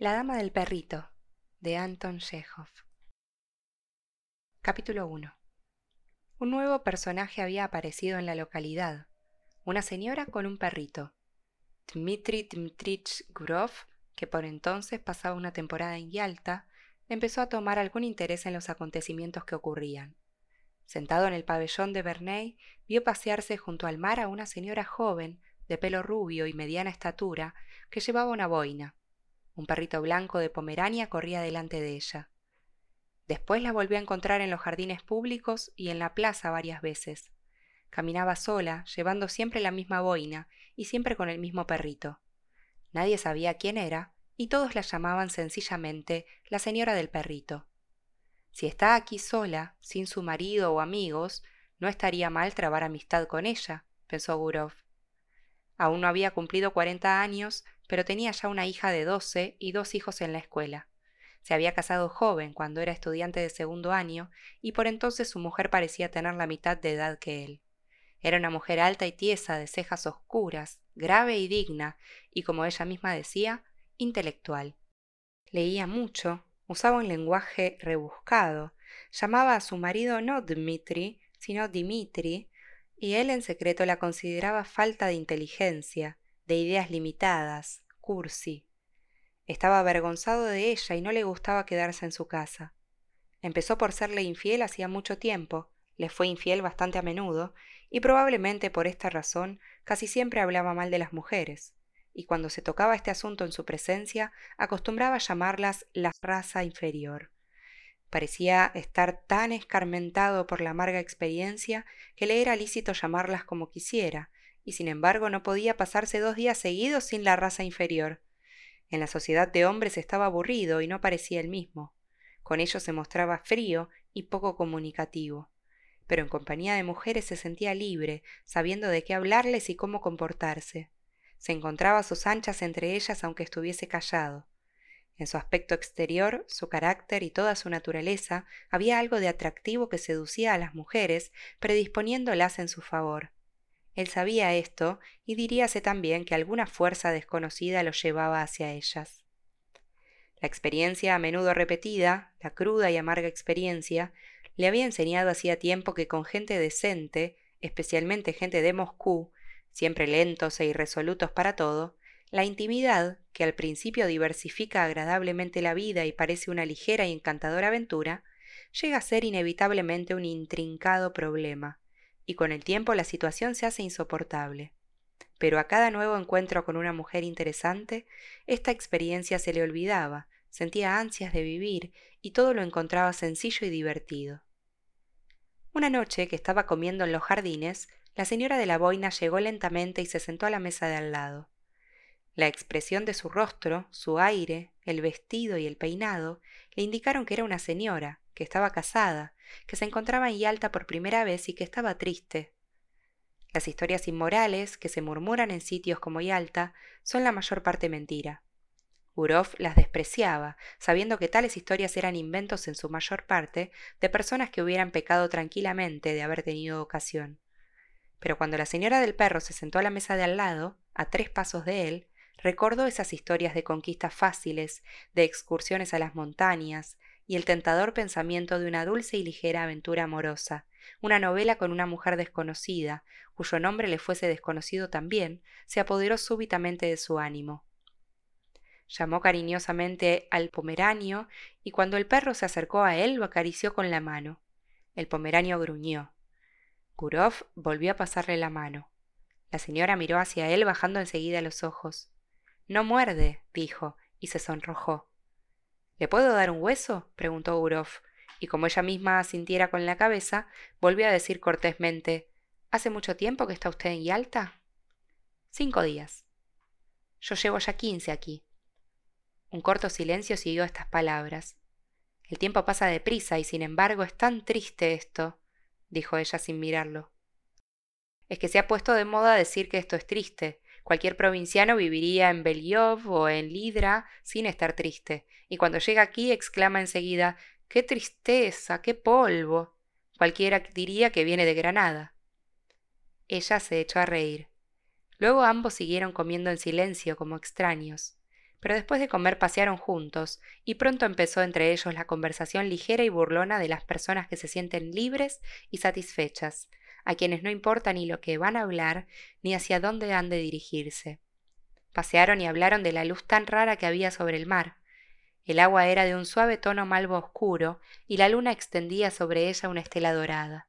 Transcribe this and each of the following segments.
La dama del perrito de Anton Chekhov Capítulo 1 Un nuevo personaje había aparecido en la localidad, una señora con un perrito. Dmitri Dmitrich Gurov, que por entonces pasaba una temporada en Yalta, empezó a tomar algún interés en los acontecimientos que ocurrían. Sentado en el pabellón de Verney, vio pasearse junto al mar a una señora joven, de pelo rubio y mediana estatura, que llevaba una boina. Un perrito blanco de Pomerania corría delante de ella. Después la volvió a encontrar en los jardines públicos y en la plaza varias veces. Caminaba sola, llevando siempre la misma boina y siempre con el mismo perrito. Nadie sabía quién era, y todos la llamaban sencillamente la señora del perrito. Si está aquí sola, sin su marido o amigos, no estaría mal trabar amistad con ella, pensó Gurov. Aún no había cumplido cuarenta años, pero tenía ya una hija de doce y dos hijos en la escuela. Se había casado joven cuando era estudiante de segundo año y por entonces su mujer parecía tener la mitad de edad que él. Era una mujer alta y tiesa, de cejas oscuras, grave y digna, y como ella misma decía, intelectual. Leía mucho, usaba un lenguaje rebuscado, llamaba a su marido no Dmitri, sino Dimitri, y él en secreto la consideraba falta de inteligencia, de ideas limitadas, cursi. Estaba avergonzado de ella y no le gustaba quedarse en su casa. Empezó por serle infiel hacía mucho tiempo, le fue infiel bastante a menudo, y probablemente por esta razón casi siempre hablaba mal de las mujeres, y cuando se tocaba este asunto en su presencia acostumbraba llamarlas la raza inferior. Parecía estar tan escarmentado por la amarga experiencia que le era lícito llamarlas como quisiera, y sin embargo no podía pasarse dos días seguidos sin la raza inferior. En la sociedad de hombres estaba aburrido y no parecía el mismo. Con ellos se mostraba frío y poco comunicativo. Pero en compañía de mujeres se sentía libre, sabiendo de qué hablarles y cómo comportarse. Se encontraba a sus anchas entre ellas aunque estuviese callado. En su aspecto exterior, su carácter y toda su naturaleza había algo de atractivo que seducía a las mujeres, predisponiéndolas en su favor. Él sabía esto y diríase también que alguna fuerza desconocida lo llevaba hacia ellas. La experiencia a menudo repetida, la cruda y amarga experiencia, le había enseñado hacía tiempo que con gente decente, especialmente gente de Moscú, siempre lentos e irresolutos para todo, la intimidad, que al principio diversifica agradablemente la vida y parece una ligera y encantadora aventura, llega a ser inevitablemente un intrincado problema, y con el tiempo la situación se hace insoportable. Pero a cada nuevo encuentro con una mujer interesante, esta experiencia se le olvidaba, sentía ansias de vivir y todo lo encontraba sencillo y divertido. Una noche que estaba comiendo en los jardines, la señora de la boina llegó lentamente y se sentó a la mesa de al lado. La expresión de su rostro, su aire, el vestido y el peinado le indicaron que era una señora, que estaba casada, que se encontraba en Yalta por primera vez y que estaba triste. Las historias inmorales que se murmuran en sitios como Yalta son la mayor parte mentira. Gurov las despreciaba, sabiendo que tales historias eran inventos en su mayor parte de personas que hubieran pecado tranquilamente de haber tenido ocasión. Pero cuando la señora del perro se sentó a la mesa de al lado, a tres pasos de él, recordó esas historias de conquistas fáciles, de excursiones a las montañas, y el tentador pensamiento de una dulce y ligera aventura amorosa, una novela con una mujer desconocida, cuyo nombre le fuese desconocido también, se apoderó súbitamente de su ánimo. Llamó cariñosamente al pomeranio y cuando el perro se acercó a él lo acarició con la mano. El pomeranio gruñó. Gurov volvió a pasarle la mano. La señora miró hacia él bajando enseguida los ojos. No muerde, dijo, y se sonrojó. ¿Le puedo dar un hueso? preguntó Gurov, y como ella misma asintiera con la cabeza, volvió a decir cortésmente ¿Hace mucho tiempo que está usted en Yalta? Cinco días. Yo llevo ya quince aquí. Un corto silencio siguió estas palabras. El tiempo pasa deprisa y sin embargo es tan triste esto, dijo ella sin mirarlo. Es que se ha puesto de moda decir que esto es triste, Cualquier provinciano viviría en Beliov o en Lidra sin estar triste, y cuando llega aquí exclama enseguida ¡Qué tristeza! ¡Qué polvo! Cualquiera diría que viene de Granada. Ella se echó a reír. Luego ambos siguieron comiendo en silencio como extraños. pero después de comer pasearon juntos, y pronto empezó entre ellos la conversación ligera y burlona de las personas que se sienten libres y satisfechas, a quienes no importa ni lo que van a hablar, ni hacia dónde han de dirigirse. Pasearon y hablaron de la luz tan rara que había sobre el mar. El agua era de un suave tono malvo oscuro, y la luna extendía sobre ella una estela dorada.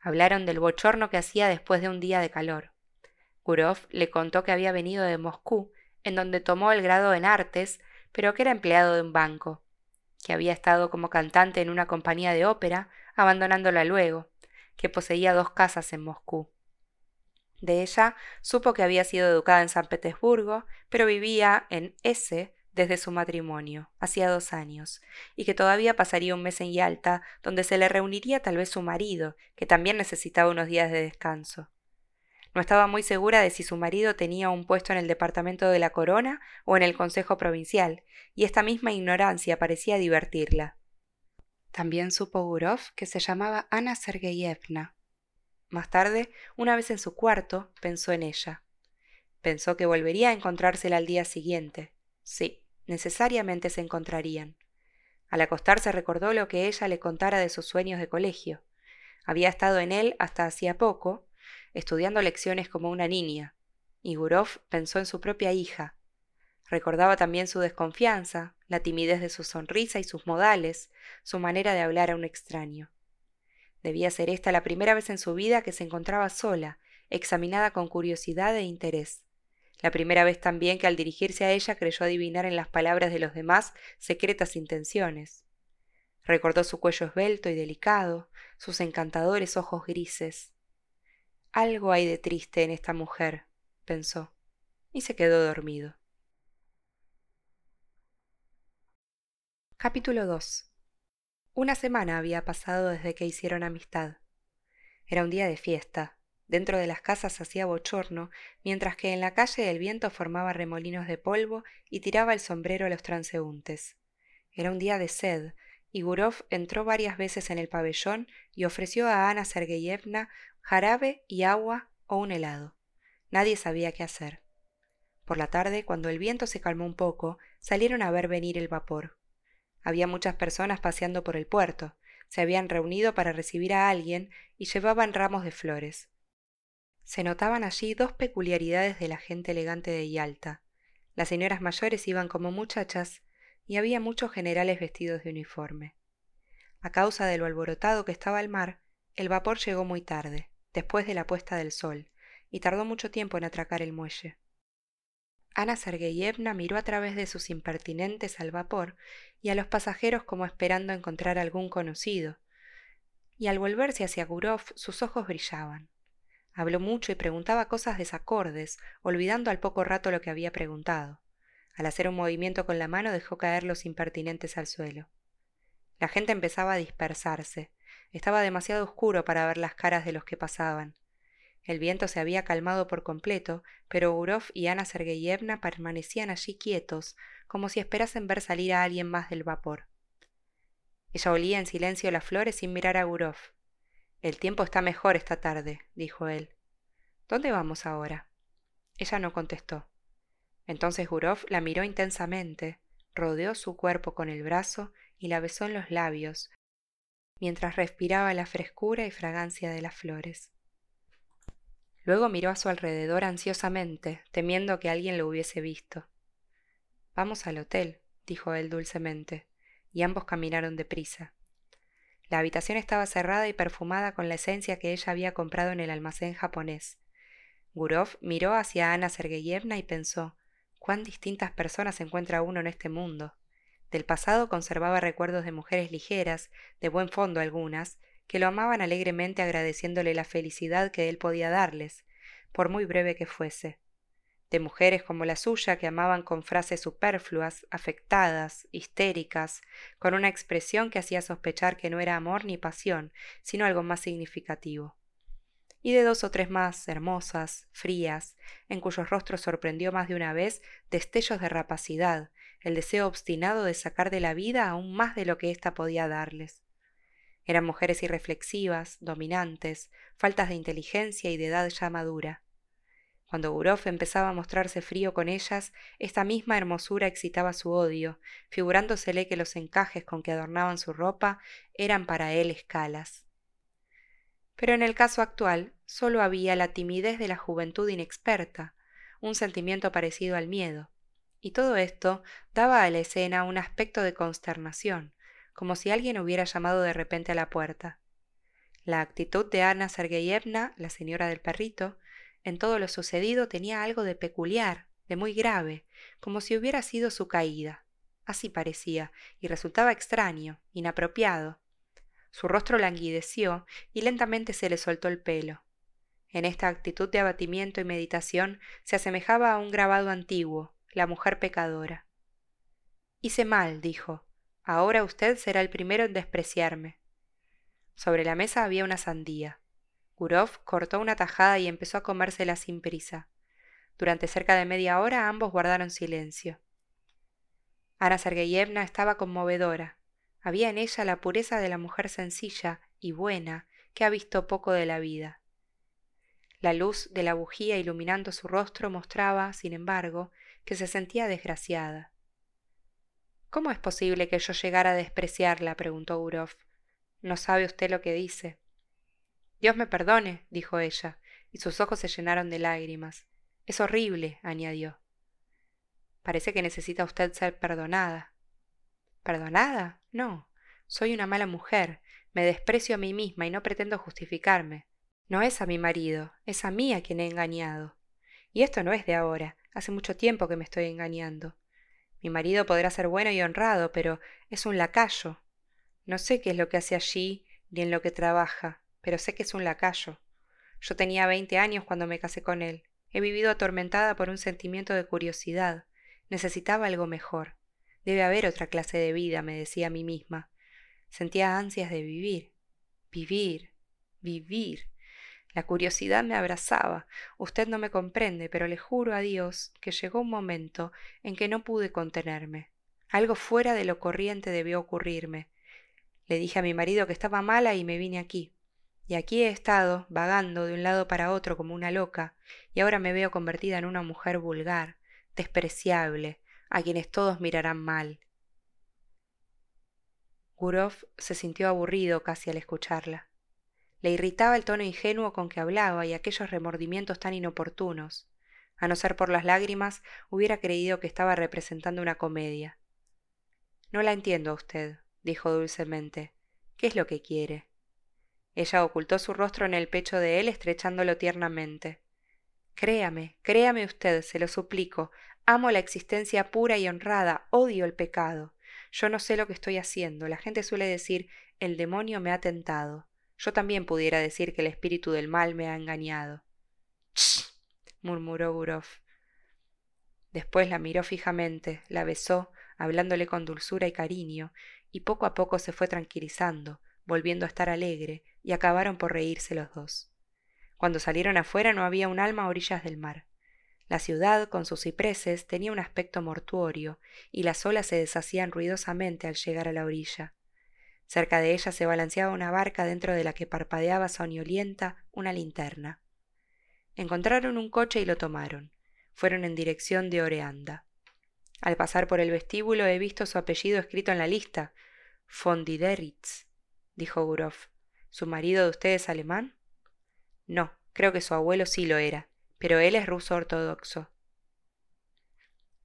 Hablaron del bochorno que hacía después de un día de calor. Gurov le contó que había venido de Moscú, en donde tomó el grado en artes, pero que era empleado de un banco, que había estado como cantante en una compañía de ópera, abandonándola luego, que poseía dos casas en Moscú. De ella supo que había sido educada en San Petersburgo, pero vivía en S desde su matrimonio, hacía dos años, y que todavía pasaría un mes en Yalta, donde se le reuniría tal vez su marido, que también necesitaba unos días de descanso. No estaba muy segura de si su marido tenía un puesto en el departamento de la corona o en el consejo provincial, y esta misma ignorancia parecía divertirla. También supo Gurov que se llamaba Ana Sergeyevna. Más tarde, una vez en su cuarto, pensó en ella. Pensó que volvería a encontrársela al día siguiente. Sí, necesariamente se encontrarían. Al acostarse recordó lo que ella le contara de sus sueños de colegio. Había estado en él hasta hacía poco, estudiando lecciones como una niña, y Gurov pensó en su propia hija, Recordaba también su desconfianza, la timidez de su sonrisa y sus modales, su manera de hablar a un extraño. Debía ser esta la primera vez en su vida que se encontraba sola, examinada con curiosidad e interés. La primera vez también que al dirigirse a ella creyó adivinar en las palabras de los demás secretas intenciones. Recordó su cuello esbelto y delicado, sus encantadores ojos grises. Algo hay de triste en esta mujer, pensó, y se quedó dormido. Capítulo 2 Una semana había pasado desde que hicieron amistad. Era un día de fiesta. Dentro de las casas hacía bochorno, mientras que en la calle el viento formaba remolinos de polvo y tiraba el sombrero a los transeúntes. Era un día de sed, y Gurov entró varias veces en el pabellón y ofreció a Ana Sergeyevna jarabe y agua o un helado. Nadie sabía qué hacer. Por la tarde, cuando el viento se calmó un poco, salieron a ver venir el vapor. Había muchas personas paseando por el puerto. Se habían reunido para recibir a alguien y llevaban ramos de flores. Se notaban allí dos peculiaridades de la gente elegante de Yalta. Las señoras mayores iban como muchachas y había muchos generales vestidos de uniforme. A causa de lo alborotado que estaba el mar, el vapor llegó muy tarde, después de la puesta del sol, y tardó mucho tiempo en atracar el muelle. Ana Sergeyevna miró a través de sus impertinentes al vapor y a los pasajeros como esperando encontrar algún conocido, y al volverse hacia Gurov sus ojos brillaban. Habló mucho y preguntaba cosas desacordes, olvidando al poco rato lo que había preguntado. Al hacer un movimiento con la mano dejó caer los impertinentes al suelo. La gente empezaba a dispersarse. Estaba demasiado oscuro para ver las caras de los que pasaban. El viento se había calmado por completo, pero Gurov y Ana Sergeyevna permanecían allí quietos, como si esperasen ver salir a alguien más del vapor. Ella olía en silencio las flores sin mirar a Gurov. El tiempo está mejor esta tarde, dijo él. ¿Dónde vamos ahora? Ella no contestó. Entonces Gurov la miró intensamente, rodeó su cuerpo con el brazo y la besó en los labios, mientras respiraba la frescura y fragancia de las flores. Luego miró a su alrededor ansiosamente, temiendo que alguien lo hubiese visto. Vamos al hotel, dijo él dulcemente, y ambos caminaron deprisa. La habitación estaba cerrada y perfumada con la esencia que ella había comprado en el almacén japonés. Gurov miró hacia Ana Sergeyevna y pensó cuán distintas personas encuentra uno en este mundo. Del pasado conservaba recuerdos de mujeres ligeras, de buen fondo algunas, que lo amaban alegremente agradeciéndole la felicidad que él podía darles, por muy breve que fuese, de mujeres como la suya que amaban con frases superfluas, afectadas, histéricas, con una expresión que hacía sospechar que no era amor ni pasión, sino algo más significativo. Y de dos o tres más hermosas, frías, en cuyos rostros sorprendió más de una vez destellos de rapacidad, el deseo obstinado de sacar de la vida aún más de lo que ésta podía darles. Eran mujeres irreflexivas, dominantes, faltas de inteligencia y de edad ya madura. Cuando Gurov empezaba a mostrarse frío con ellas, esta misma hermosura excitaba su odio, figurándosele que los encajes con que adornaban su ropa eran para él escalas. Pero en el caso actual solo había la timidez de la juventud inexperta, un sentimiento parecido al miedo, y todo esto daba a la escena un aspecto de consternación, como si alguien hubiera llamado de repente a la puerta. La actitud de Ana Sergeyevna, la señora del perrito, en todo lo sucedido tenía algo de peculiar, de muy grave, como si hubiera sido su caída. Así parecía, y resultaba extraño, inapropiado. Su rostro languideció y lentamente se le soltó el pelo. En esta actitud de abatimiento y meditación se asemejaba a un grabado antiguo, la mujer pecadora. Hice mal, dijo. Ahora usted será el primero en despreciarme. Sobre la mesa había una sandía. Gurov cortó una tajada y empezó a comérsela sin prisa. Durante cerca de media hora ambos guardaron silencio. Ana Sergeyevna estaba conmovedora. Había en ella la pureza de la mujer sencilla y buena que ha visto poco de la vida. La luz de la bujía iluminando su rostro mostraba, sin embargo, que se sentía desgraciada. ¿Cómo es posible que yo llegara a despreciarla? preguntó Gurov. No sabe usted lo que dice. Dios me perdone, dijo ella, y sus ojos se llenaron de lágrimas. Es horrible, añadió. Parece que necesita usted ser perdonada. ¿Perdonada? No. Soy una mala mujer, me desprecio a mí misma y no pretendo justificarme. No es a mi marido, es a mí a quien he engañado. Y esto no es de ahora, hace mucho tiempo que me estoy engañando. Mi marido podrá ser bueno y honrado, pero es un lacayo. No sé qué es lo que hace allí ni en lo que trabaja pero sé que es un lacayo. Yo tenía veinte años cuando me casé con él. He vivido atormentada por un sentimiento de curiosidad. Necesitaba algo mejor. Debe haber otra clase de vida, me decía a mí misma. Sentía ansias de vivir. Vivir. Vivir. La curiosidad me abrazaba. Usted no me comprende, pero le juro a Dios que llegó un momento en que no pude contenerme. Algo fuera de lo corriente debió ocurrirme. Le dije a mi marido que estaba mala y me vine aquí. Y aquí he estado, vagando de un lado para otro como una loca, y ahora me veo convertida en una mujer vulgar, despreciable, a quienes todos mirarán mal. Gurov se sintió aburrido casi al escucharla. Le irritaba el tono ingenuo con que hablaba y aquellos remordimientos tan inoportunos. A no ser por las lágrimas, hubiera creído que estaba representando una comedia. No la entiendo a usted, dijo dulcemente. ¿Qué es lo que quiere? Ella ocultó su rostro en el pecho de él, estrechándolo tiernamente. Créame, créame usted, se lo suplico. Amo la existencia pura y honrada, odio el pecado. Yo no sé lo que estoy haciendo. La gente suele decir el demonio me ha tentado. Yo también pudiera decir que el espíritu del mal me ha engañado. Ch. murmuró Gurov. Después la miró fijamente, la besó, hablándole con dulzura y cariño, y poco a poco se fue tranquilizando, volviendo a estar alegre, y acabaron por reírse los dos. Cuando salieron afuera no había un alma a orillas del mar. La ciudad, con sus cipreses, tenía un aspecto mortuorio, y las olas se deshacían ruidosamente al llegar a la orilla. Cerca de ella se balanceaba una barca dentro de la que parpadeaba soñolienta una linterna. Encontraron un coche y lo tomaron. Fueron en dirección de Oreanda. Al pasar por el vestíbulo he visto su apellido escrito en la lista, Fondideritz dijo Gurov. ¿Su marido de usted es alemán? No, creo que su abuelo sí lo era, pero él es ruso ortodoxo.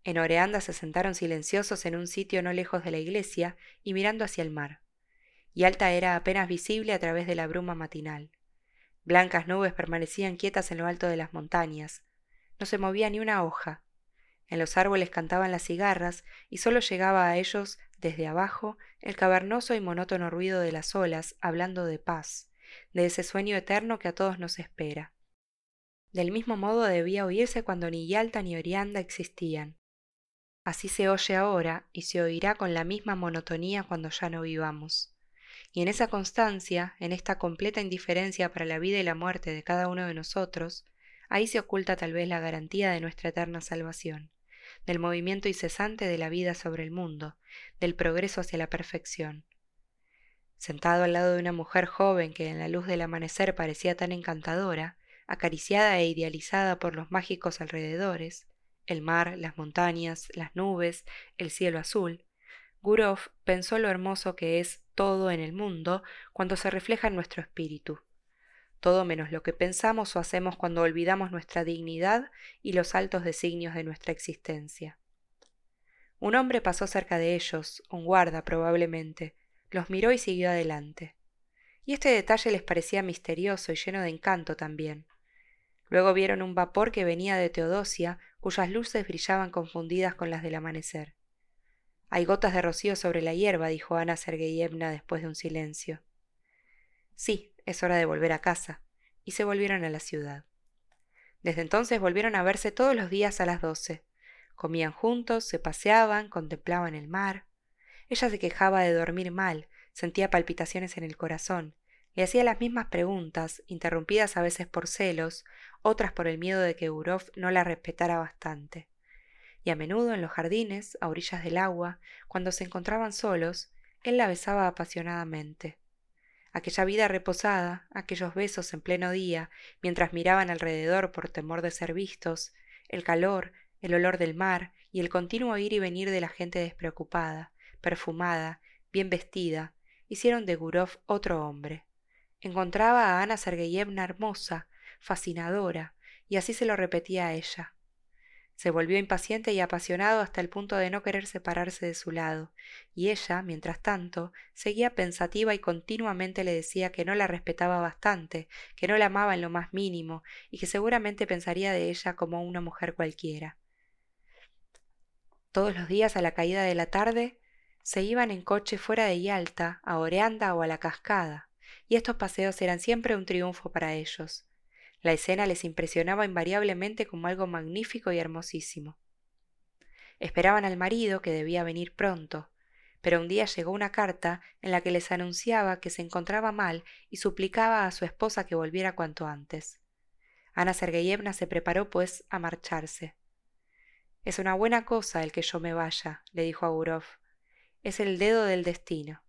En Oreanda se sentaron silenciosos en un sitio no lejos de la iglesia y mirando hacia el mar. Y Alta era apenas visible a través de la bruma matinal. Blancas nubes permanecían quietas en lo alto de las montañas. No se movía ni una hoja. En los árboles cantaban las cigarras y solo llegaba a ellos desde abajo el cavernoso y monótono ruido de las olas hablando de paz, de ese sueño eterno que a todos nos espera. Del mismo modo debía oírse cuando ni Yalta ni Orianda existían. Así se oye ahora y se oirá con la misma monotonía cuando ya no vivamos. Y en esa constancia, en esta completa indiferencia para la vida y la muerte de cada uno de nosotros, ahí se oculta tal vez la garantía de nuestra eterna salvación del movimiento incesante de la vida sobre el mundo, del progreso hacia la perfección. Sentado al lado de una mujer joven que en la luz del amanecer parecía tan encantadora, acariciada e idealizada por los mágicos alrededores, el mar, las montañas, las nubes, el cielo azul, Gurov pensó lo hermoso que es todo en el mundo cuando se refleja en nuestro espíritu. Todo menos lo que pensamos o hacemos cuando olvidamos nuestra dignidad y los altos designios de nuestra existencia. Un hombre pasó cerca de ellos, un guarda probablemente, los miró y siguió adelante. Y este detalle les parecía misterioso y lleno de encanto también. Luego vieron un vapor que venía de Teodosia, cuyas luces brillaban confundidas con las del amanecer. Hay gotas de rocío sobre la hierba, dijo Ana Sergeyevna después de un silencio. Sí, es hora de volver a casa. Y se volvieron a la ciudad. Desde entonces volvieron a verse todos los días a las doce. Comían juntos, se paseaban, contemplaban el mar. Ella se quejaba de dormir mal, sentía palpitaciones en el corazón, le hacía las mismas preguntas, interrumpidas a veces por celos, otras por el miedo de que Gurov no la respetara bastante. Y a menudo en los jardines, a orillas del agua, cuando se encontraban solos, él la besaba apasionadamente. Aquella vida reposada, aquellos besos en pleno día, mientras miraban alrededor por temor de ser vistos, el calor, el olor del mar y el continuo ir y venir de la gente despreocupada, perfumada, bien vestida, hicieron de Gurov otro hombre. Encontraba a Ana Sergeyevna hermosa, fascinadora, y así se lo repetía a ella. Se volvió impaciente y apasionado hasta el punto de no querer separarse de su lado, y ella, mientras tanto, seguía pensativa y continuamente le decía que no la respetaba bastante, que no la amaba en lo más mínimo, y que seguramente pensaría de ella como una mujer cualquiera. Todos los días a la caída de la tarde se iban en coche fuera de Yalta, a Oreanda o a la cascada, y estos paseos eran siempre un triunfo para ellos. La escena les impresionaba invariablemente como algo magnífico y hermosísimo. Esperaban al marido, que debía venir pronto, pero un día llegó una carta en la que les anunciaba que se encontraba mal y suplicaba a su esposa que volviera cuanto antes. Ana Sergeyevna se preparó, pues, a marcharse. Es una buena cosa el que yo me vaya, le dijo a Gurov. Es el dedo del destino.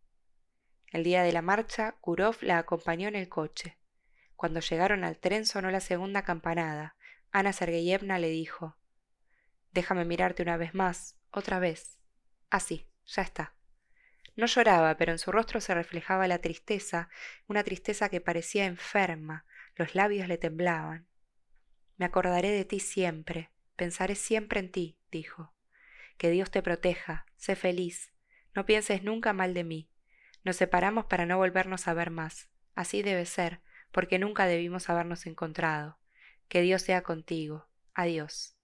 El día de la marcha, Gurov la acompañó en el coche. Cuando llegaron al tren sonó la segunda campanada. Ana Sergeyevna le dijo Déjame mirarte una vez más, otra vez. Así, ya está. No lloraba, pero en su rostro se reflejaba la tristeza, una tristeza que parecía enferma, los labios le temblaban. Me acordaré de ti siempre, Pensaré siempre en ti, dijo. Que Dios te proteja, sé feliz, no pienses nunca mal de mí. Nos separamos para no volvernos a ver más. Así debe ser, porque nunca debimos habernos encontrado. Que Dios sea contigo. Adiós.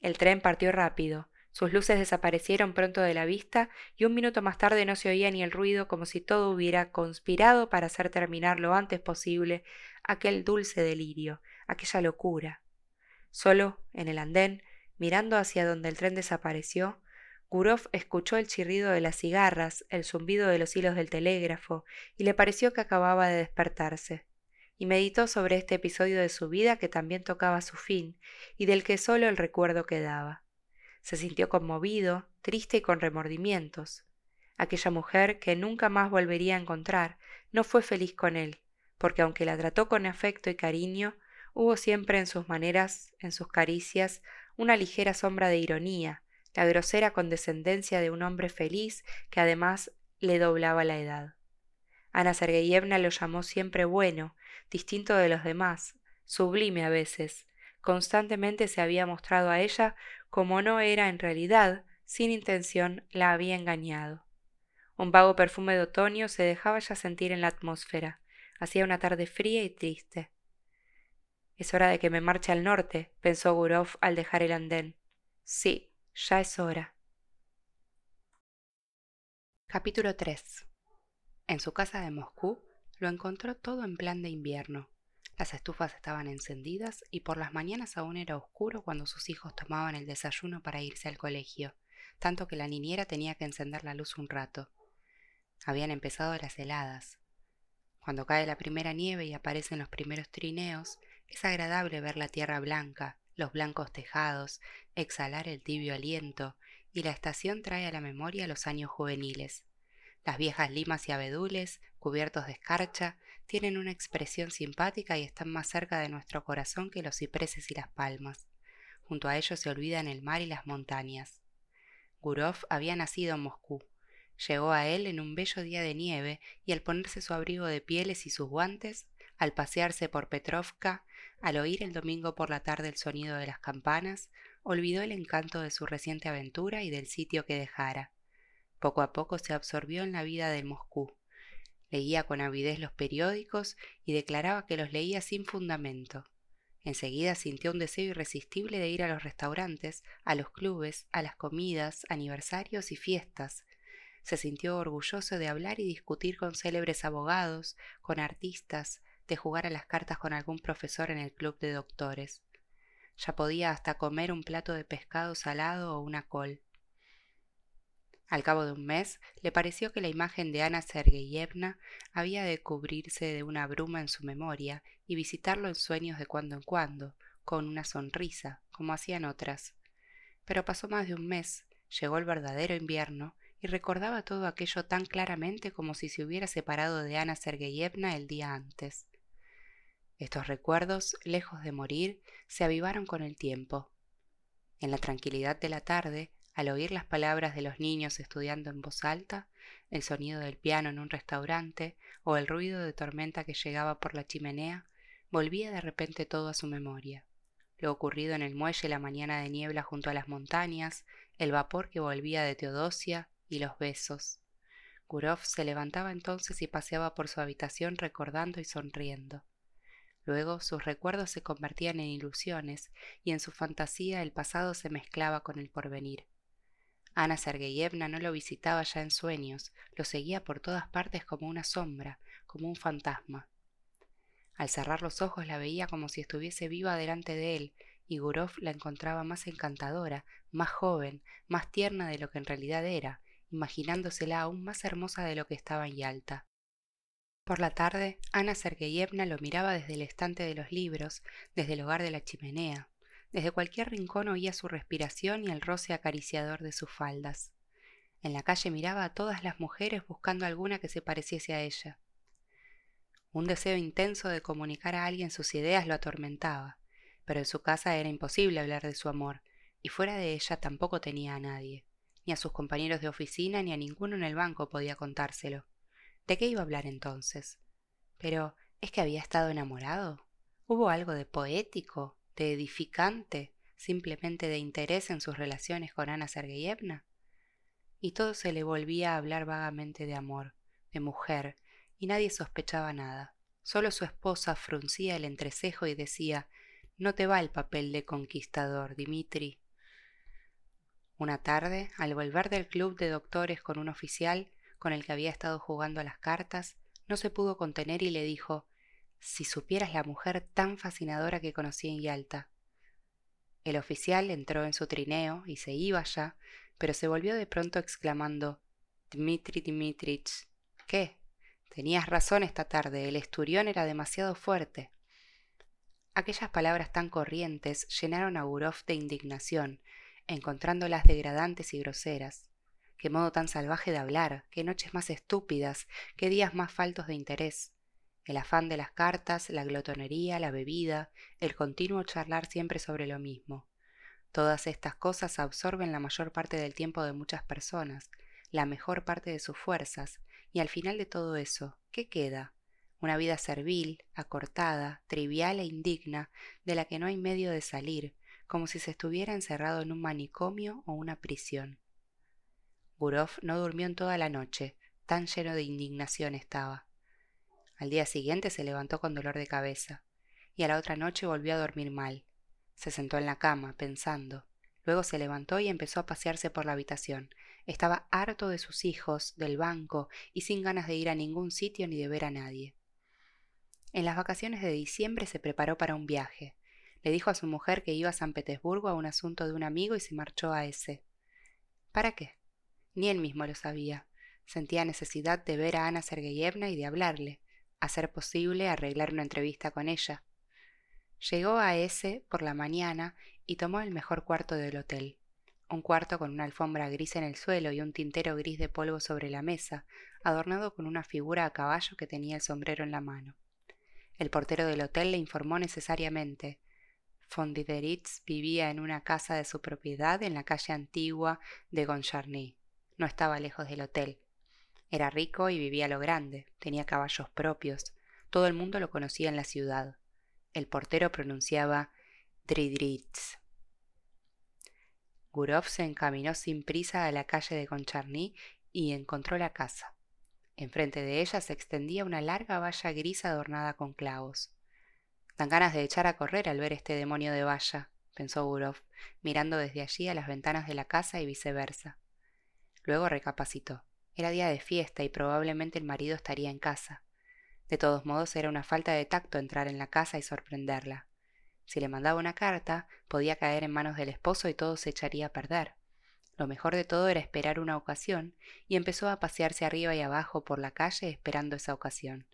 El tren partió rápido, sus luces desaparecieron pronto de la vista y un minuto más tarde no se oía ni el ruido como si todo hubiera conspirado para hacer terminar lo antes posible aquel dulce delirio, aquella locura. Solo, en el andén, mirando hacia donde el tren desapareció, Gurov escuchó el chirrido de las cigarras, el zumbido de los hilos del telégrafo, y le pareció que acababa de despertarse. Y meditó sobre este episodio de su vida que también tocaba su fin, y del que solo el recuerdo quedaba. Se sintió conmovido, triste y con remordimientos. Aquella mujer que nunca más volvería a encontrar no fue feliz con él, porque aunque la trató con afecto y cariño, Hubo siempre en sus maneras, en sus caricias, una ligera sombra de ironía, la grosera condescendencia de un hombre feliz que además le doblaba la edad. Ana Sergeyevna lo llamó siempre bueno, distinto de los demás, sublime a veces. Constantemente se había mostrado a ella como no era en realidad, sin intención, la había engañado. Un vago perfume de otoño se dejaba ya sentir en la atmósfera. Hacía una tarde fría y triste. Es hora de que me marche al norte, pensó Gurov al dejar el andén. Sí, ya es hora. Capítulo 3 En su casa de Moscú lo encontró todo en plan de invierno. Las estufas estaban encendidas y por las mañanas aún era oscuro cuando sus hijos tomaban el desayuno para irse al colegio, tanto que la niñera tenía que encender la luz un rato. Habían empezado las heladas. Cuando cae la primera nieve y aparecen los primeros trineos, es agradable ver la tierra blanca, los blancos tejados, exhalar el tibio aliento, y la estación trae a la memoria los años juveniles. Las viejas limas y abedules, cubiertos de escarcha, tienen una expresión simpática y están más cerca de nuestro corazón que los cipreses y las palmas. Junto a ellos se olvidan el mar y las montañas. Gurov había nacido en Moscú. Llegó a él en un bello día de nieve y al ponerse su abrigo de pieles y sus guantes, al pasearse por Petrovka, al oír el domingo por la tarde el sonido de las campanas, olvidó el encanto de su reciente aventura y del sitio que dejara. Poco a poco se absorbió en la vida del Moscú. Leía con avidez los periódicos y declaraba que los leía sin fundamento. Enseguida sintió un deseo irresistible de ir a los restaurantes, a los clubes, a las comidas, aniversarios y fiestas. Se sintió orgulloso de hablar y discutir con célebres abogados, con artistas, de jugar a las cartas con algún profesor en el club de doctores. Ya podía hasta comer un plato de pescado salado o una col. Al cabo de un mes, le pareció que la imagen de Ana Sergeyevna había de cubrirse de una bruma en su memoria y visitarlo en sueños de cuando en cuando, con una sonrisa, como hacían otras. Pero pasó más de un mes, llegó el verdadero invierno, y recordaba todo aquello tan claramente como si se hubiera separado de Ana Sergeyevna el día antes. Estos recuerdos, lejos de morir, se avivaron con el tiempo. En la tranquilidad de la tarde, al oír las palabras de los niños estudiando en voz alta, el sonido del piano en un restaurante o el ruido de tormenta que llegaba por la chimenea, volvía de repente todo a su memoria. Lo ocurrido en el muelle la mañana de niebla junto a las montañas, el vapor que volvía de Teodosia y los besos. Gurov se levantaba entonces y paseaba por su habitación recordando y sonriendo. Luego sus recuerdos se convertían en ilusiones y en su fantasía el pasado se mezclaba con el porvenir. Ana Sergeyevna no lo visitaba ya en sueños, lo seguía por todas partes como una sombra, como un fantasma. Al cerrar los ojos la veía como si estuviese viva delante de él, y Gurov la encontraba más encantadora, más joven, más tierna de lo que en realidad era, imaginándosela aún más hermosa de lo que estaba en Yalta. Por la tarde, Ana Sergeyevna lo miraba desde el estante de los libros, desde el hogar de la chimenea. Desde cualquier rincón oía su respiración y el roce acariciador de sus faldas. En la calle miraba a todas las mujeres buscando alguna que se pareciese a ella. Un deseo intenso de comunicar a alguien sus ideas lo atormentaba, pero en su casa era imposible hablar de su amor, y fuera de ella tampoco tenía a nadie, ni a sus compañeros de oficina ni a ninguno en el banco podía contárselo. ¿De qué iba a hablar entonces? Pero, ¿es que había estado enamorado? ¿Hubo algo de poético, de edificante, simplemente de interés en sus relaciones con Ana Sergeyevna? Y todo se le volvía a hablar vagamente de amor, de mujer, y nadie sospechaba nada. Solo su esposa fruncía el entrecejo y decía No te va el papel de conquistador, Dimitri. Una tarde, al volver del club de doctores con un oficial con el que había estado jugando a las cartas, no se pudo contener y le dijo si supieras la mujer tan fascinadora que conocí en Yalta. El oficial entró en su trineo y se iba ya, pero se volvió de pronto exclamando Dmitri Dmitrich. ¿Qué? Tenías razón esta tarde, el esturión era demasiado fuerte. Aquellas palabras tan corrientes llenaron a Gurov de indignación, encontrándolas degradantes y groseras. Qué modo tan salvaje de hablar, qué noches más estúpidas, qué días más faltos de interés el afán de las cartas, la glotonería, la bebida, el continuo charlar siempre sobre lo mismo. Todas estas cosas absorben la mayor parte del tiempo de muchas personas, la mejor parte de sus fuerzas, y al final de todo eso, ¿qué queda? Una vida servil, acortada, trivial e indigna, de la que no hay medio de salir, como si se estuviera encerrado en un manicomio o una prisión. Gurov no durmió en toda la noche, tan lleno de indignación estaba. Al día siguiente se levantó con dolor de cabeza, y a la otra noche volvió a dormir mal. Se sentó en la cama, pensando. Luego se levantó y empezó a pasearse por la habitación. Estaba harto de sus hijos, del banco, y sin ganas de ir a ningún sitio ni de ver a nadie. En las vacaciones de diciembre se preparó para un viaje. Le dijo a su mujer que iba a San Petersburgo a un asunto de un amigo y se marchó a ese. ¿Para qué? Ni él mismo lo sabía. Sentía necesidad de ver a Ana Sergeyevna y de hablarle hacer posible arreglar una entrevista con ella. Llegó a ese por la mañana y tomó el mejor cuarto del hotel. un cuarto con una alfombra gris en el suelo y un tintero gris de polvo sobre la mesa, adornado con una figura a caballo que tenía el sombrero en la mano. El portero del hotel le informó necesariamente. Fondideritz vivía en una casa de su propiedad en la calle antigua de Goncharny. No estaba lejos del hotel. Era rico y vivía lo grande, tenía caballos propios. Todo el mundo lo conocía en la ciudad. El portero pronunciaba Dridritz. Gurov se encaminó sin prisa a la calle de Concharny y encontró la casa. Enfrente de ella se extendía una larga valla gris adornada con clavos. Dan ganas de echar a correr al ver este demonio de valla, pensó Gurov, mirando desde allí a las ventanas de la casa y viceversa. Luego recapacitó. Era día de fiesta y probablemente el marido estaría en casa. De todos modos era una falta de tacto entrar en la casa y sorprenderla. Si le mandaba una carta, podía caer en manos del esposo y todo se echaría a perder. Lo mejor de todo era esperar una ocasión, y empezó a pasearse arriba y abajo por la calle esperando esa ocasión.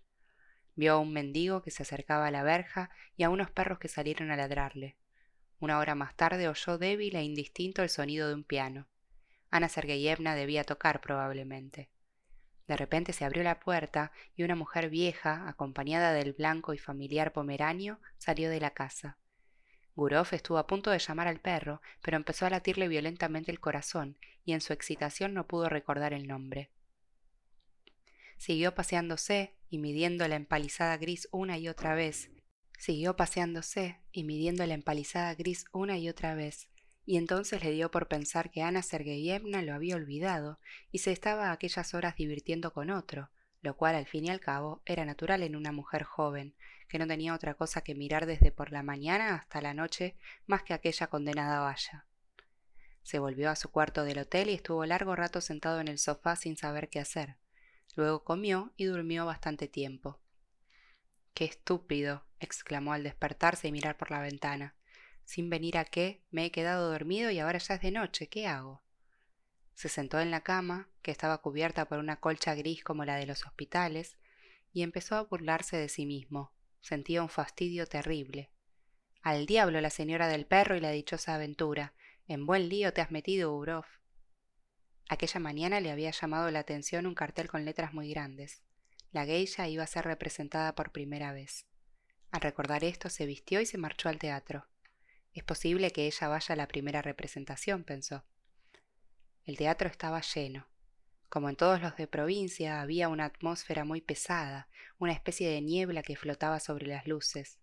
Vio a un mendigo que se acercaba a la verja y a unos perros que salieron a ladrarle. Una hora más tarde oyó débil e indistinto el sonido de un piano. Ana Sergeyevna debía tocar probablemente. De repente se abrió la puerta y una mujer vieja, acompañada del blanco y familiar pomeranio, salió de la casa. Gurov estuvo a punto de llamar al perro, pero empezó a latirle violentamente el corazón, y en su excitación no pudo recordar el nombre. Siguió paseándose y midiendo la empalizada gris una y otra vez. Siguió paseándose y midiendo la empalizada gris una y otra vez, y entonces le dio por pensar que Ana Sergeyevna lo había olvidado y se estaba a aquellas horas divirtiendo con otro, lo cual al fin y al cabo era natural en una mujer joven, que no tenía otra cosa que mirar desde por la mañana hasta la noche más que aquella condenada valla. Se volvió a su cuarto del hotel y estuvo largo rato sentado en el sofá sin saber qué hacer. Luego comió y durmió bastante tiempo. Qué estúpido, exclamó al despertarse y mirar por la ventana. Sin venir a qué, me he quedado dormido y ahora ya es de noche. ¿Qué hago? Se sentó en la cama, que estaba cubierta por una colcha gris como la de los hospitales, y empezó a burlarse de sí mismo. Sentía un fastidio terrible. Al diablo la señora del perro y la dichosa aventura. En buen lío te has metido, Urov. Aquella mañana le había llamado la atención un cartel con letras muy grandes. La geisha iba a ser representada por primera vez. Al recordar esto se vistió y se marchó al teatro. Es posible que ella vaya a la primera representación, pensó. El teatro estaba lleno. Como en todos los de provincia, había una atmósfera muy pesada, una especie de niebla que flotaba sobre las luces.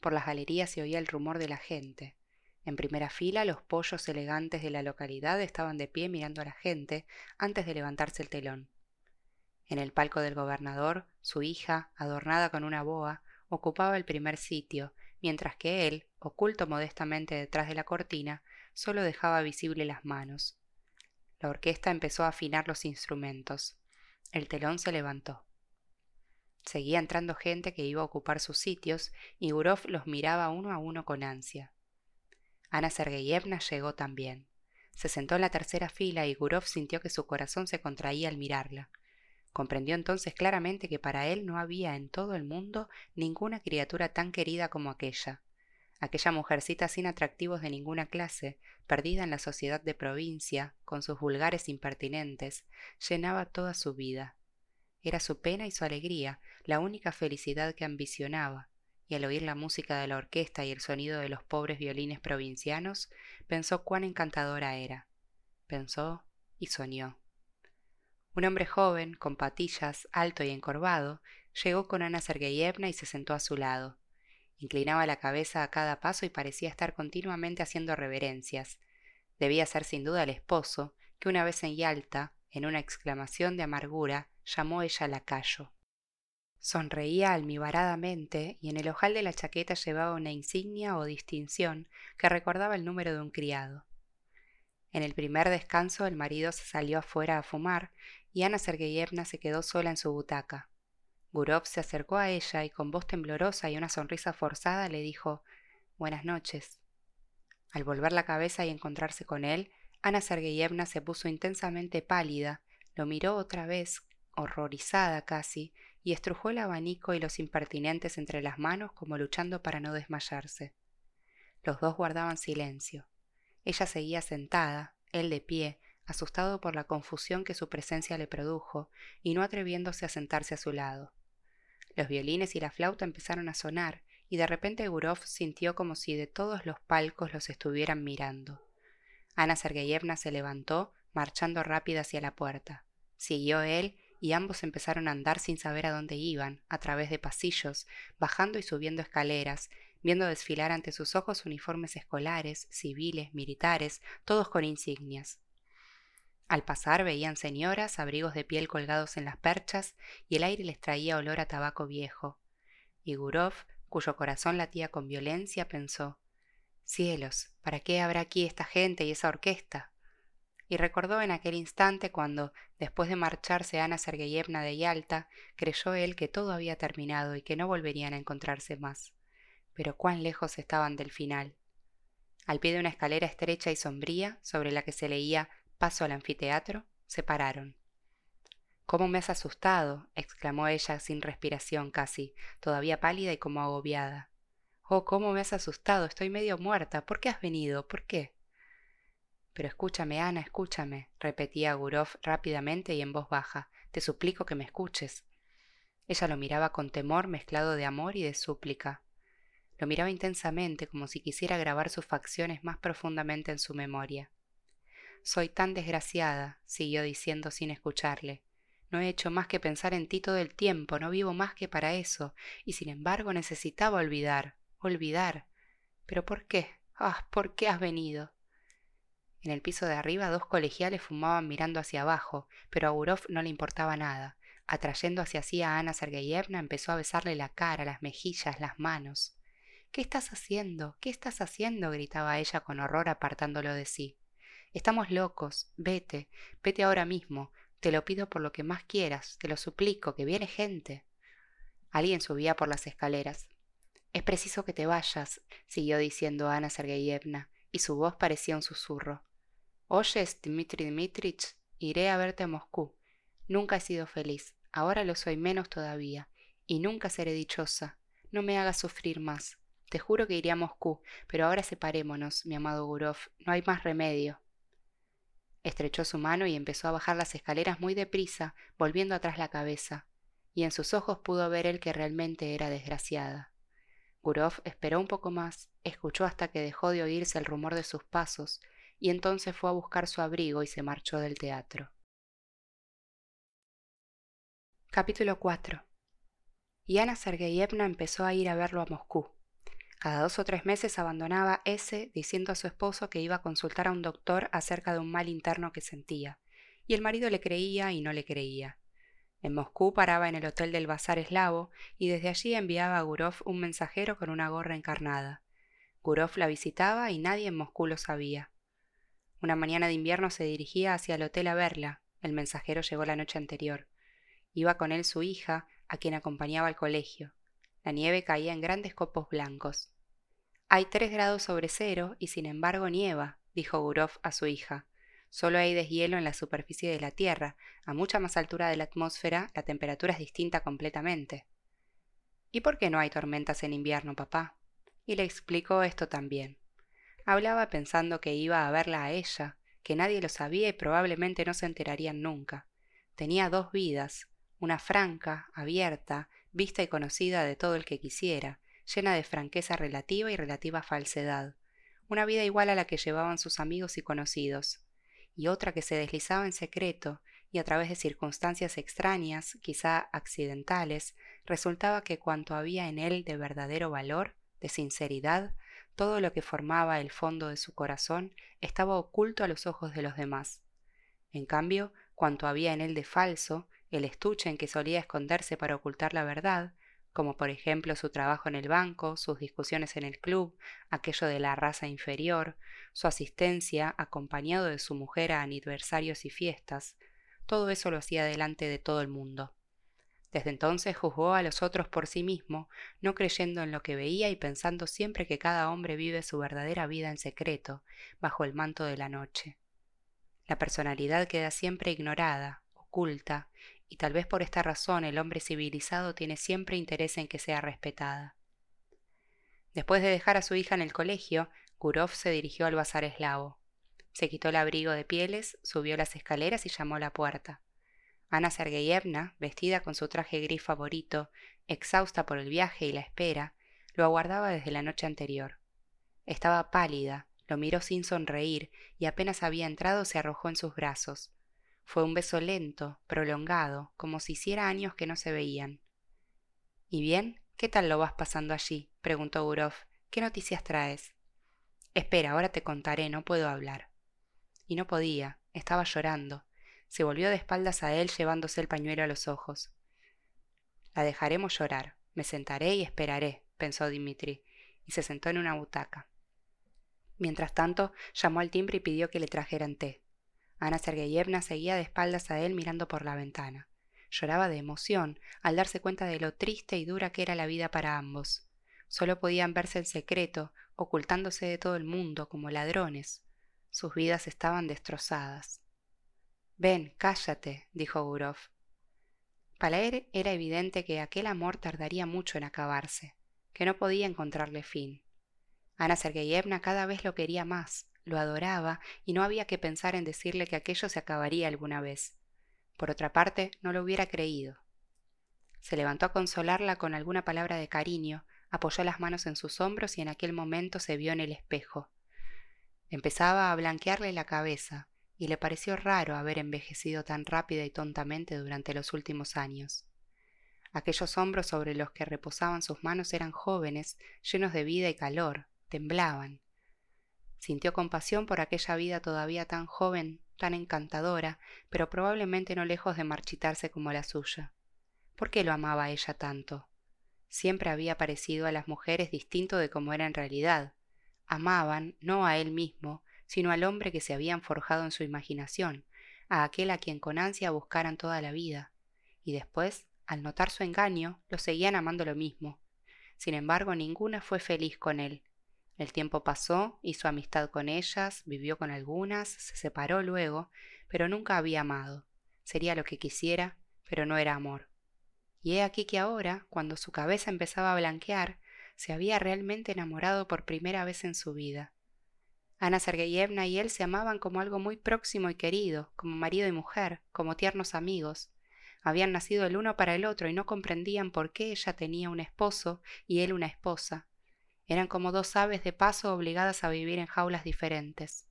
Por las galerías se oía el rumor de la gente. En primera fila los pollos elegantes de la localidad estaban de pie mirando a la gente antes de levantarse el telón. En el palco del gobernador, su hija, adornada con una boa, ocupaba el primer sitio, mientras que él, oculto modestamente detrás de la cortina, solo dejaba visible las manos. La orquesta empezó a afinar los instrumentos. El telón se levantó. Seguía entrando gente que iba a ocupar sus sitios y Gurov los miraba uno a uno con ansia. Ana Sergeyevna llegó también. Se sentó en la tercera fila y Gurov sintió que su corazón se contraía al mirarla. Comprendió entonces claramente que para él no había en todo el mundo ninguna criatura tan querida como aquella aquella mujercita sin atractivos de ninguna clase, perdida en la sociedad de provincia, con sus vulgares impertinentes, llenaba toda su vida. Era su pena y su alegría, la única felicidad que ambicionaba, y al oír la música de la orquesta y el sonido de los pobres violines provincianos, pensó cuán encantadora era. Pensó y soñó. Un hombre joven, con patillas, alto y encorvado, llegó con Ana Sergeyevna y se sentó a su lado. Inclinaba la cabeza a cada paso y parecía estar continuamente haciendo reverencias. Debía ser sin duda el esposo, que una vez en Yalta, en una exclamación de amargura, llamó ella lacayo. Sonreía almibaradamente y en el ojal de la chaqueta llevaba una insignia o distinción que recordaba el número de un criado. En el primer descanso el marido se salió afuera a fumar y Ana Sergeyevna se quedó sola en su butaca. Gurov se acercó a ella y con voz temblorosa y una sonrisa forzada le dijo Buenas noches. Al volver la cabeza y encontrarse con él, Ana Sergeyevna se puso intensamente pálida, lo miró otra vez, horrorizada casi, y estrujó el abanico y los impertinentes entre las manos como luchando para no desmayarse. Los dos guardaban silencio. Ella seguía sentada, él de pie, asustado por la confusión que su presencia le produjo, y no atreviéndose a sentarse a su lado. Los violines y la flauta empezaron a sonar, y de repente Gurov sintió como si de todos los palcos los estuvieran mirando. Ana Sergeyevna se levantó, marchando rápida hacia la puerta. Siguió él, y ambos empezaron a andar sin saber a dónde iban, a través de pasillos, bajando y subiendo escaleras, viendo desfilar ante sus ojos uniformes escolares, civiles, militares, todos con insignias. Al pasar veían señoras, abrigos de piel colgados en las perchas, y el aire les traía olor a tabaco viejo. Y Gurov, cuyo corazón latía con violencia, pensó Cielos, ¿para qué habrá aquí esta gente y esa orquesta? Y recordó en aquel instante cuando, después de marcharse Ana Sergeyevna de Yalta, creyó él que todo había terminado y que no volverían a encontrarse más. Pero cuán lejos estaban del final. Al pie de una escalera estrecha y sombría, sobre la que se leía paso al anfiteatro, se pararon. ¿Cómo me has asustado? exclamó ella sin respiración casi, todavía pálida y como agobiada. Oh, cómo me has asustado, estoy medio muerta. ¿Por qué has venido? ¿Por qué? Pero escúchame, Ana, escúchame, repetía Gurov rápidamente y en voz baja. Te suplico que me escuches. Ella lo miraba con temor mezclado de amor y de súplica. Lo miraba intensamente, como si quisiera grabar sus facciones más profundamente en su memoria. Soy tan desgraciada, siguió diciendo sin escucharle. No he hecho más que pensar en ti todo el tiempo, no vivo más que para eso, y sin embargo necesitaba olvidar, olvidar. Pero ¿por qué? Ah, ¿por qué has venido? En el piso de arriba dos colegiales fumaban mirando hacia abajo, pero a Gurov no le importaba nada. Atrayendo hacia sí a Ana Sergeyevna, empezó a besarle la cara, las mejillas, las manos. ¿Qué estás haciendo? ¿Qué estás haciendo? gritaba ella con horror apartándolo de sí. Estamos locos. Vete, vete ahora mismo. Te lo pido por lo que más quieras, te lo suplico, que viene gente. Alguien subía por las escaleras. Es preciso que te vayas, siguió diciendo Ana Sergeyevna, y su voz parecía un susurro. Oyes, Dmitri Dmitrich, iré a verte a Moscú. Nunca he sido feliz, ahora lo soy menos todavía, y nunca seré dichosa. No me hagas sufrir más. Te juro que iré a Moscú, pero ahora separémonos, mi amado Gurov, no hay más remedio. Estrechó su mano y empezó a bajar las escaleras muy deprisa, volviendo atrás la cabeza, y en sus ojos pudo ver él que realmente era desgraciada. Gurov esperó un poco más, escuchó hasta que dejó de oírse el rumor de sus pasos, y entonces fue a buscar su abrigo y se marchó del teatro. Capítulo 4 Y Ana Sergeyevna empezó a ir a verlo a Moscú. Cada dos o tres meses abandonaba ese diciendo a su esposo que iba a consultar a un doctor acerca de un mal interno que sentía, y el marido le creía y no le creía. En Moscú paraba en el hotel del Bazar Eslavo y desde allí enviaba a Gurov un mensajero con una gorra encarnada. Gurov la visitaba y nadie en Moscú lo sabía. Una mañana de invierno se dirigía hacia el hotel a verla. El mensajero llegó la noche anterior. Iba con él su hija, a quien acompañaba al colegio. La nieve caía en grandes copos blancos. Hay tres grados sobre cero y sin embargo nieva, dijo Gurov a su hija. Solo hay deshielo en la superficie de la Tierra. A mucha más altura de la atmósfera, la temperatura es distinta completamente. ¿Y por qué no hay tormentas en invierno, papá? Y le explicó esto también. Hablaba pensando que iba a verla a ella, que nadie lo sabía y probablemente no se enterarían nunca. Tenía dos vidas, una franca, abierta, vista y conocida de todo el que quisiera, llena de franqueza relativa y relativa falsedad, una vida igual a la que llevaban sus amigos y conocidos, y otra que se deslizaba en secreto, y a través de circunstancias extrañas, quizá accidentales, resultaba que cuanto había en él de verdadero valor, de sinceridad, todo lo que formaba el fondo de su corazón estaba oculto a los ojos de los demás. En cambio, cuanto había en él de falso, el estuche en que solía esconderse para ocultar la verdad, como por ejemplo su trabajo en el banco, sus discusiones en el club, aquello de la raza inferior, su asistencia acompañado de su mujer a aniversarios y fiestas, todo eso lo hacía delante de todo el mundo. Desde entonces juzgó a los otros por sí mismo, no creyendo en lo que veía y pensando siempre que cada hombre vive su verdadera vida en secreto, bajo el manto de la noche. La personalidad queda siempre ignorada, oculta, y tal vez por esta razón el hombre civilizado tiene siempre interés en que sea respetada. Después de dejar a su hija en el colegio, Gurov se dirigió al bazar eslavo. Se quitó el abrigo de pieles, subió las escaleras y llamó a la puerta. Ana Sergeyevna, vestida con su traje gris favorito, exhausta por el viaje y la espera, lo aguardaba desde la noche anterior. Estaba pálida, lo miró sin sonreír y apenas había entrado se arrojó en sus brazos. Fue un beso lento, prolongado, como si hiciera años que no se veían. ¿Y bien? ¿Qué tal lo vas pasando allí? preguntó Gurov. ¿Qué noticias traes? Espera, ahora te contaré, no puedo hablar y no podía, estaba llorando. Se volvió de espaldas a él llevándose el pañuelo a los ojos. La dejaremos llorar. Me sentaré y esperaré, pensó Dimitri, y se sentó en una butaca. Mientras tanto, llamó al timbre y pidió que le trajeran té. Ana Sergeyevna seguía de espaldas a él mirando por la ventana. Lloraba de emoción al darse cuenta de lo triste y dura que era la vida para ambos. Solo podían verse el secreto, ocultándose de todo el mundo como ladrones, sus vidas estaban destrozadas. Ven, cállate, dijo Gurov. Para él era evidente que aquel amor tardaría mucho en acabarse, que no podía encontrarle fin. Ana Sergeyevna cada vez lo quería más, lo adoraba y no había que pensar en decirle que aquello se acabaría alguna vez. Por otra parte, no lo hubiera creído. Se levantó a consolarla con alguna palabra de cariño, apoyó las manos en sus hombros y en aquel momento se vio en el espejo. Empezaba a blanquearle la cabeza, y le pareció raro haber envejecido tan rápida y tontamente durante los últimos años. Aquellos hombros sobre los que reposaban sus manos eran jóvenes, llenos de vida y calor, temblaban. Sintió compasión por aquella vida todavía tan joven, tan encantadora, pero probablemente no lejos de marchitarse como la suya. ¿Por qué lo amaba ella tanto? Siempre había parecido a las mujeres distinto de como era en realidad, amaban no a él mismo, sino al hombre que se habían forjado en su imaginación, a aquel a quien con ansia buscaran toda la vida, y después, al notar su engaño, lo seguían amando lo mismo. Sin embargo, ninguna fue feliz con él. El tiempo pasó, hizo amistad con ellas, vivió con algunas, se separó luego, pero nunca había amado. Sería lo que quisiera, pero no era amor. Y he aquí que ahora, cuando su cabeza empezaba a blanquear, se había realmente enamorado por primera vez en su vida. Ana Sergeyevna y él se amaban como algo muy próximo y querido, como marido y mujer, como tiernos amigos. Habían nacido el uno para el otro y no comprendían por qué ella tenía un esposo y él una esposa. Eran como dos aves de paso obligadas a vivir en jaulas diferentes.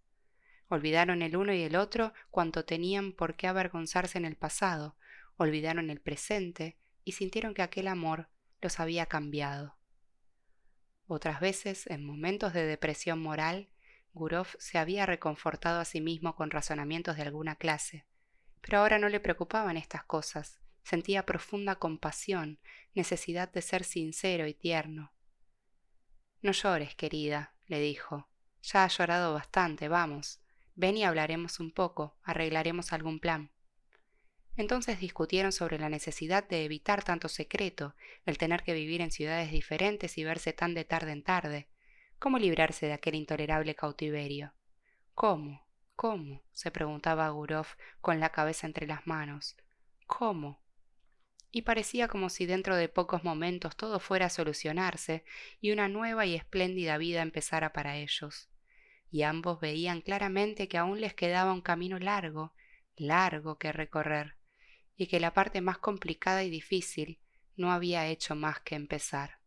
Olvidaron el uno y el otro cuanto tenían por qué avergonzarse en el pasado, olvidaron el presente y sintieron que aquel amor los había cambiado. Otras veces, en momentos de depresión moral, Gurov se había reconfortado a sí mismo con razonamientos de alguna clase, pero ahora no le preocupaban estas cosas, sentía profunda compasión, necesidad de ser sincero y tierno. No llores, querida, le dijo. Ya has llorado bastante, vamos. Ven y hablaremos un poco, arreglaremos algún plan. Entonces discutieron sobre la necesidad de evitar tanto secreto, el tener que vivir en ciudades diferentes y verse tan de tarde en tarde. ¿Cómo librarse de aquel intolerable cautiverio? ¿Cómo? ¿Cómo? se preguntaba Gurov con la cabeza entre las manos. ¿Cómo? Y parecía como si dentro de pocos momentos todo fuera a solucionarse y una nueva y espléndida vida empezara para ellos. Y ambos veían claramente que aún les quedaba un camino largo, largo que recorrer y que la parte más complicada y difícil no había hecho más que empezar.